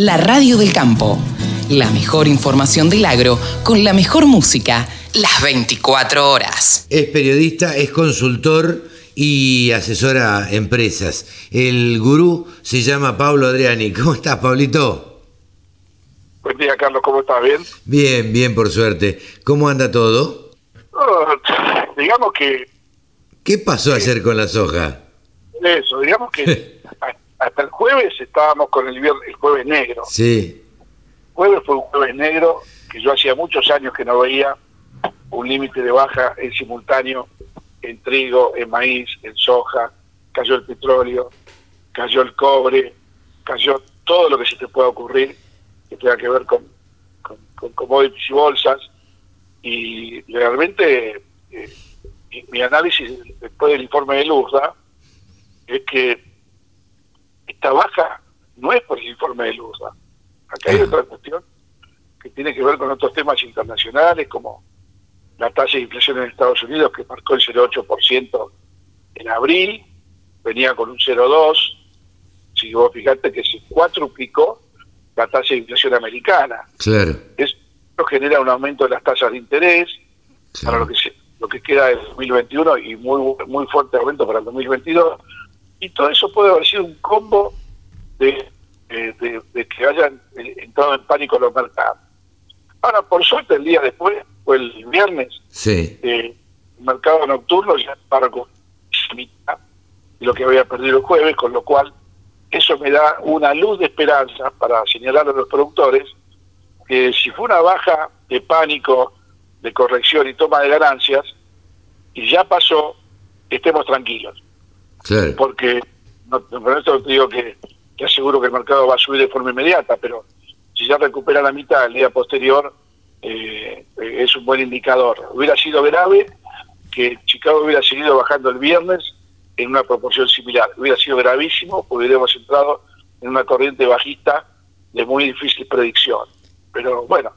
La radio del campo. La mejor información del agro con la mejor música las 24 horas. Es periodista, es consultor y asesora empresas. El gurú se llama Pablo Adriani. ¿Cómo estás, Pablito? Buen día, Carlos. ¿Cómo estás? ¿Bien? Bien, bien, por suerte. ¿Cómo anda todo? Oh, digamos que... ¿Qué pasó ayer con la soja? Eso, digamos que hasta el jueves estábamos con el, el jueves negro. Sí. Jueves fue un jueves negro que yo hacía muchos años que no veía un límite de baja en simultáneo en trigo, en maíz, en soja, cayó el petróleo, cayó el cobre, cayó todo lo que se te pueda ocurrir que tenga que ver con, con, commodities y bolsas. Y realmente eh, mi, análisis después del informe de Luzda es que esta baja no es por el informe de Luzda. Acá hay otra cuestión que tiene que ver con otros temas internacionales como la tasa de inflación en Estados Unidos que marcó el 0,8% en abril, venía con un 0,2%, si vos fijate que se cuatruplicó la tasa de inflación americana. Claro. Eso genera un aumento de las tasas de interés para lo que lo que queda del 2021 y muy muy fuerte aumento para el 2022 y todo eso puede haber sido un combo de, de que hayan eh, entrado en pánico los mercados. Ahora, por suerte, el día después fue el viernes. Sí. Eh, el mercado nocturno ya para lo que había perdido el jueves, con lo cual eso me da una luz de esperanza para señalar a los productores que si fue una baja de pánico, de corrección y toma de ganancias, y ya pasó, estemos tranquilos. Porque, no, no te digo que, que aseguro que el mercado va a subir de forma inmediata, pero si ya recupera la mitad el día posterior, eh, es un buen indicador. Hubiera sido grave que Chicago hubiera seguido bajando el viernes en una proporción similar. Hubiera sido gravísimo, hubiéramos entrado en una corriente bajista de muy difícil predicción. Pero bueno,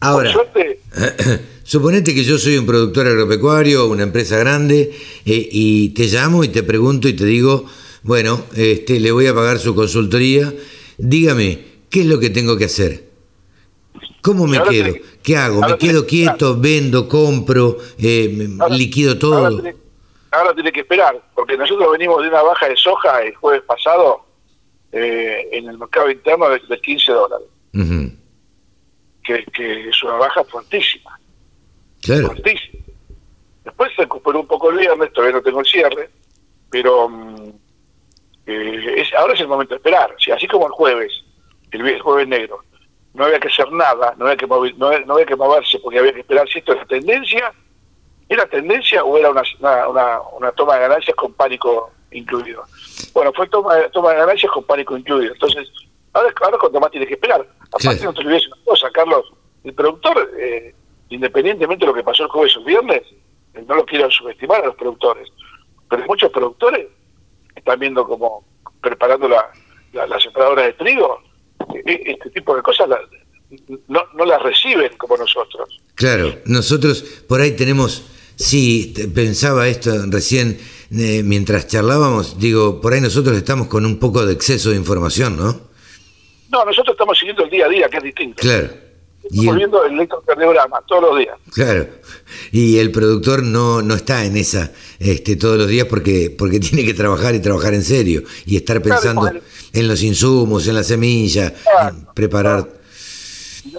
Ahora, suerte, suponete que yo soy un productor agropecuario, una empresa grande, eh, y te llamo y te pregunto y te digo, bueno, este, le voy a pagar su consultoría, dígame, ¿qué es lo que tengo que hacer? ¿Cómo me quedo? ¿Qué hago? ¿Me quedo quieto, vendo, compro, eh, liquido todo? Ahora tiene, que esperar, porque nosotros venimos de una baja de soja el jueves pasado eh, en el mercado interno de, 15 dólares. Que, es una baja fuertísima. Claro. Fuertísima. Después se recuperó un poco el viernes, todavía no tengo el cierre, pero mm, eh, ahora es el momento de esperar. así como el jueves, el jueves negro, no había que hacer nada, no había que, no, había, que moverse porque había que esperar si esto era tendencia, ¿era tendencia o era una, una, una, toma de ganancias con pánico incluido? Bueno, fue toma, toma de ganancias con pánico incluido. Entonces, ahora, ahora cuanto más tiene que esperar. Aparte, no te olvides una cosa, Carlos, independientemente de lo que pasó el jueves o el viernes, no lo quiero subestimar a los productores, pero muchos productores están viendo como preparando la, la, de trigo e-, este tipo de cosas no, no las reciben como nosotros. Claro, nosotros por ahí tenemos, sí, pensaba esto recién eh, mientras charlábamos, digo, por ahí nosotros estamos con un poco de exceso de información, ¿no? No, nosotros estamos siguiendo el día a día, que es distinto. Claro. Viendo el electrocardiograma todos los días. Claro. Y el productor no, no está en esa este, todos los días porque, porque tiene que trabajar y trabajar en serio y estar pensando en los insumos, en la semilla, preparar.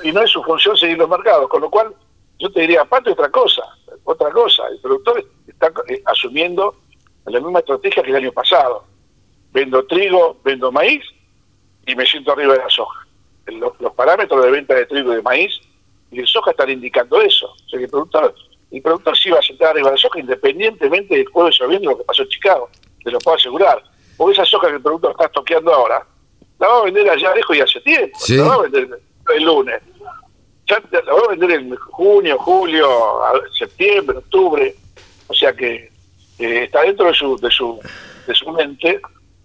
Y no es su función seguir los mercados, con lo cual yo te diría, aparte otra cosa, otra cosa, el productor está eh, asumiendo la misma estrategia que el año pasado. Vendo trigo, vendo maíz y me siento arriba de la soja. Los, parámetros de venta de trigo y de maíz y de soja están indicando eso. O sea que el productor, el productor sí va a sentar arriba de la soja independientemente del jueves o viernes lo que pasó en Chicago, te lo puedo asegurar porque esa soja que el productor está toqueando ahora, la va a vender allá lejos y hace tiempo. La va a vender el lunes. Ya la va a vender en junio, julio, septiembre, octubre. O sea que eh, está dentro de su, de su, de su mente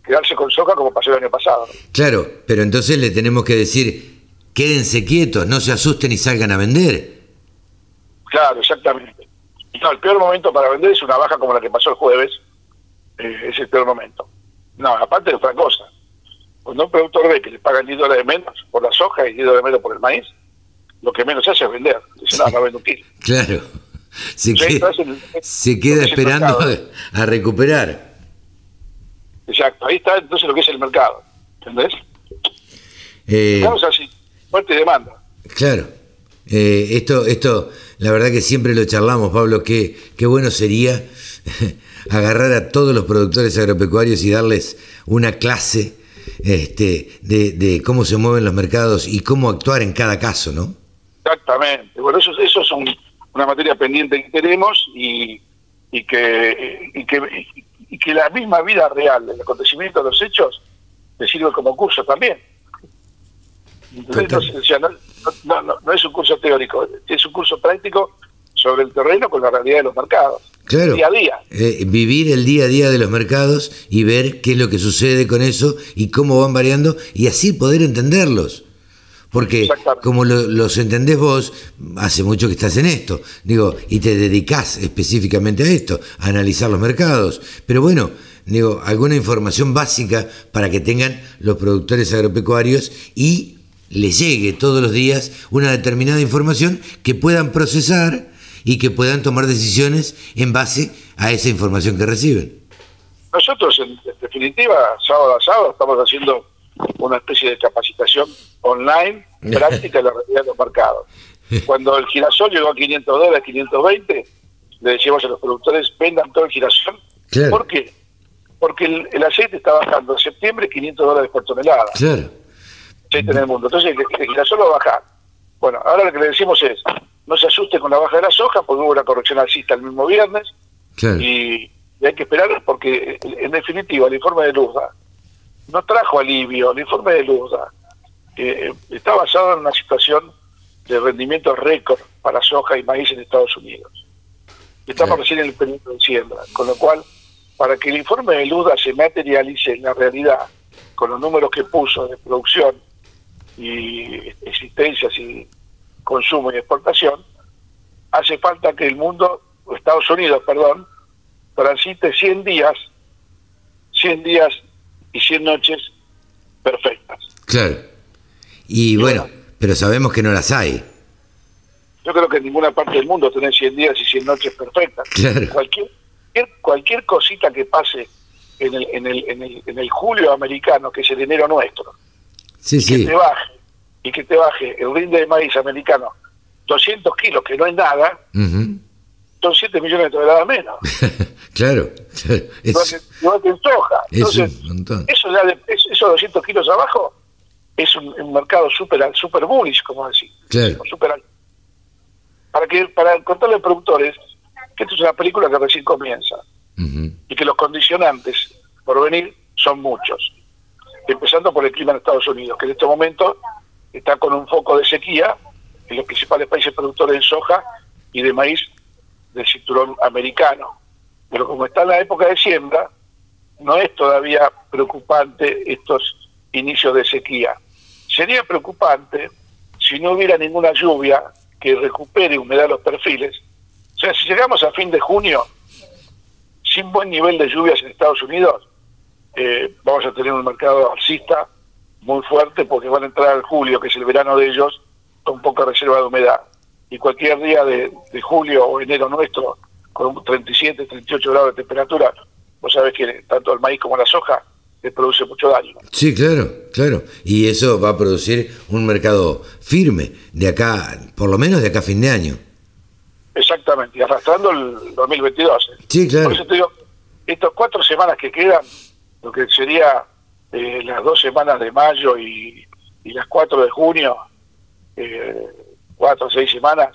quedarse con soja como pasó el año pasado. Claro, pero entonces le tenemos que decir, quédense quietos, no se asusten y salgan a vender. Claro, exactamente. No, el peor momento para vender es una baja como la que pasó el jueves. Eh, es el peor momento. No, aparte de otra cosa. Cuando un productor ve que le pagan 10 dólares menos por la soja y 10 dólares menos por el maíz, lo que menos hace es vender. Dice, no, no vendo un kilo. Claro. Se queda, se queda esperando a recuperar. Exacto, ahí está entonces lo que es el mercado. ¿Entendés? Eh, Estamos así, fuerte demanda. Claro. Eh, esto, esto, la verdad que siempre lo charlamos, Pablo, qué, qué bueno sería agarrar a todos los productores agropecuarios y darles una clase este, de, cómo se mueven los mercados y cómo actuar en cada caso, ¿no? Exactamente. Bueno, eso, eso es una materia pendiente que tenemos y, y, que, y, que, y que la misma vida real, el acontecimiento de los hechos, te sirve como curso también. no, no, es un curso teórico, es un curso práctico sobre el terreno con la realidad de los mercados. Claro. Día a día. Eh, vivir el día a día de los mercados y ver qué es lo que sucede con eso y cómo van variando y así poder entenderlos. Porque como los entendés vos, hace mucho que estás en esto, digo, y te dedicás específicamente a esto, a analizar los mercados. Pero bueno, digo, alguna información básica para que tengan los productores agropecuarios y les llegue todos los días una determinada información que puedan procesar y que puedan tomar decisiones en base a esa información que reciben. Nosotros, en definitiva, sábado a sábado estamos haciendo una especie de capacitación online práctica de la realidad de los mercados. Cuando el girasol llegó a 500 dólares, 520, le decíamos a los productores, vendan todo el girasol. ¿Por qué? Porque el, aceite está bajando en septiembre 500 dólares por tonelada. Claro. Aceite en el mundo. Entonces el, girasol va a bajar. Bueno, ahora lo que le decimos es, no se asuste con la baja de la soja, porque hubo una corrección alcista el mismo viernes, y, hay que esperar porque, en definitiva, el informe de Luzda no trajo alivio, el informe de Luzda eh, está basado en una situación de rendimiento récord para soja y maíz en Estados Unidos. Estamos recién en el periodo de siembra, con lo cual, para que el informe de Luzda se materialice en la realidad, con los números que puso de producción y existencias y consumo y exportación, hace falta que el mundo, Estados Unidos, perdón, transite 100 días, 100 días y 100 noches perfectas. Claro. Y, bueno, pero sabemos que no las hay. Yo creo que en ninguna parte del mundo tenés 100 días y 100 noches perfectas. Claro. Cualquier, cualquier cosita que pase en el, en, el, en, el, en el julio americano, que es el enero nuestro, sí, sí. que te baje y que te baje el rinde de maíz americano 200 kilos, que no es nada, son 7 millones de toneladas menos. claro, Igual, que, en soja. Entonces, eso, de, esos 200 kilos abajo es un, mercado super, super bullish, como decir. Claro. Super, para, que, para contarle a los productores que esto es una película que recién comienza y que los condicionantes por venir son muchos. Empezando por el clima en Estados Unidos, que en este momento está con un foco de sequía en los principales países productores de soja y de maíz del cinturón americano. Pero como está en la época de siembra, no es todavía preocupante estos inicios de sequía. Sería preocupante si no hubiera ninguna lluvia que recupere humedad los perfiles. O sea, si llegamos a fin de junio sin buen nivel de lluvias en Estados Unidos, eh, vamos a tener un mercado alcista muy fuerte porque van a entrar al julio, que es el verano de ellos, con poca reserva de humedad. Y cualquier día de, julio o enero nuestro, con 37, 38 grados de temperatura, vos sabés que tanto el maíz como la soja le produce mucho daño. Sí, claro, claro. Y eso va a producir un mercado firme de acá, por lo menos de acá a fin de año. Exactamente, y arrastrando el 2022. ¿eh? Sí, claro. Por eso te digo, estas cuatro semanas que quedan, lo que sería eh, las dos semanas de mayo y, las cuatro de junio, eh, cuatro o seis semanas,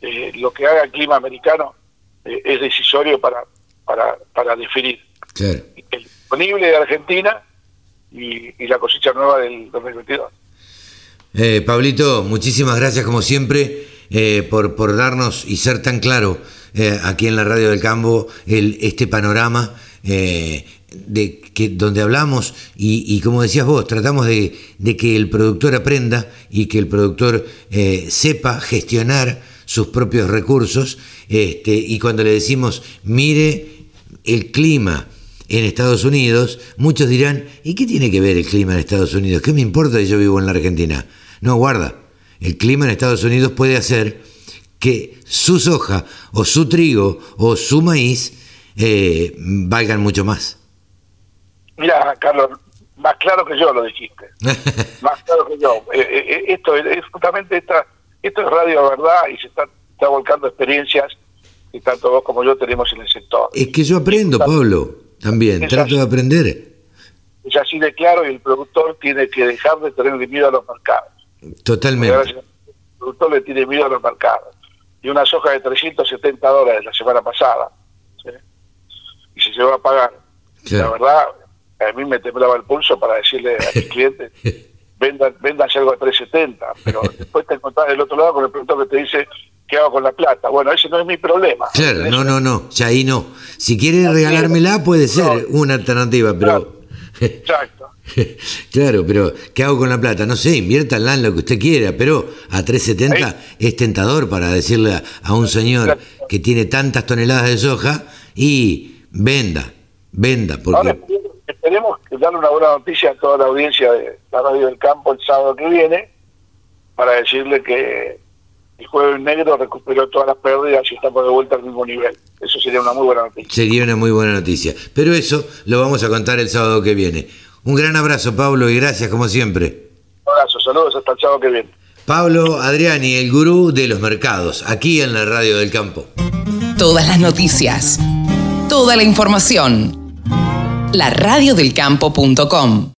eh, lo que haga el clima americano es decisorio para, para, para definir. El disponible de Argentina y, la cosecha nueva del 2022. Pablito, muchísimas gracias como siempre por, por darnos y ser tan claro aquí en la radio del Campo el, este panorama de que donde hablamos y, como decías vos, tratamos de, que el productor aprenda y que el productor eh, sepa gestionar sus propios recursos este, y cuando le decimos mire el clima, en Estados Unidos, muchos dirán, ¿y qué tiene que ver el clima en Estados Unidos? ¿Qué me importa si yo vivo en la Argentina? No, guarda, el clima en Estados Unidos puede hacer que su soja o su trigo o su maíz eh, valgan mucho más. Mira, Carlos, más claro que yo lo dijiste. más claro que yo. Eh, eh, esto es justamente esta, esto es radio verdad y se está, está volcando experiencias que tanto vos como yo tenemos en el sector. Es que yo aprendo, Pablo, también, trato de aprender. Es así de claro y el productor tiene que dejar de tener miedo a los mercados. Totalmente. El productor le tiene miedo a los mercados. Y una soja de 370 dólares la semana pasada. Y se va a pagar. La verdad, a mí me temblaba el pulso para decirle a mis clientes, vendan, algo a 370, pero después te encontrás del otro lado con el productor que te dice, ¿qué hago con la plata? Bueno, ese no es mi problema. Claro, no, no, no, ya ahí no. Si quieres regalármela puede ser una alternativa, pero... Exacto. claro, pero ¿qué hago con la plata? No sé, inviértanla en lo que usted quiera, pero a 370 es tentador para decirle a un señor que tiene tantas toneladas de soja y venda, venda, porque... esperemos que darle una buena noticia a toda la audiencia de la Radio del Campo el sábado que viene para decirle que el jueves negro recuperó todas las pérdidas y estamos de vuelta al mismo nivel. Eso sería una muy buena noticia. Sería una muy buena noticia. Pero eso lo vamos a contar el sábado que viene. Un gran abrazo, Pablo, y gracias como siempre. Un abrazo, saludos hasta el sábado que viene. Pablo Adriani, el gurú de los mercados, aquí en la Radio del Campo. Todas las noticias, toda la información. La radiodelcampo.com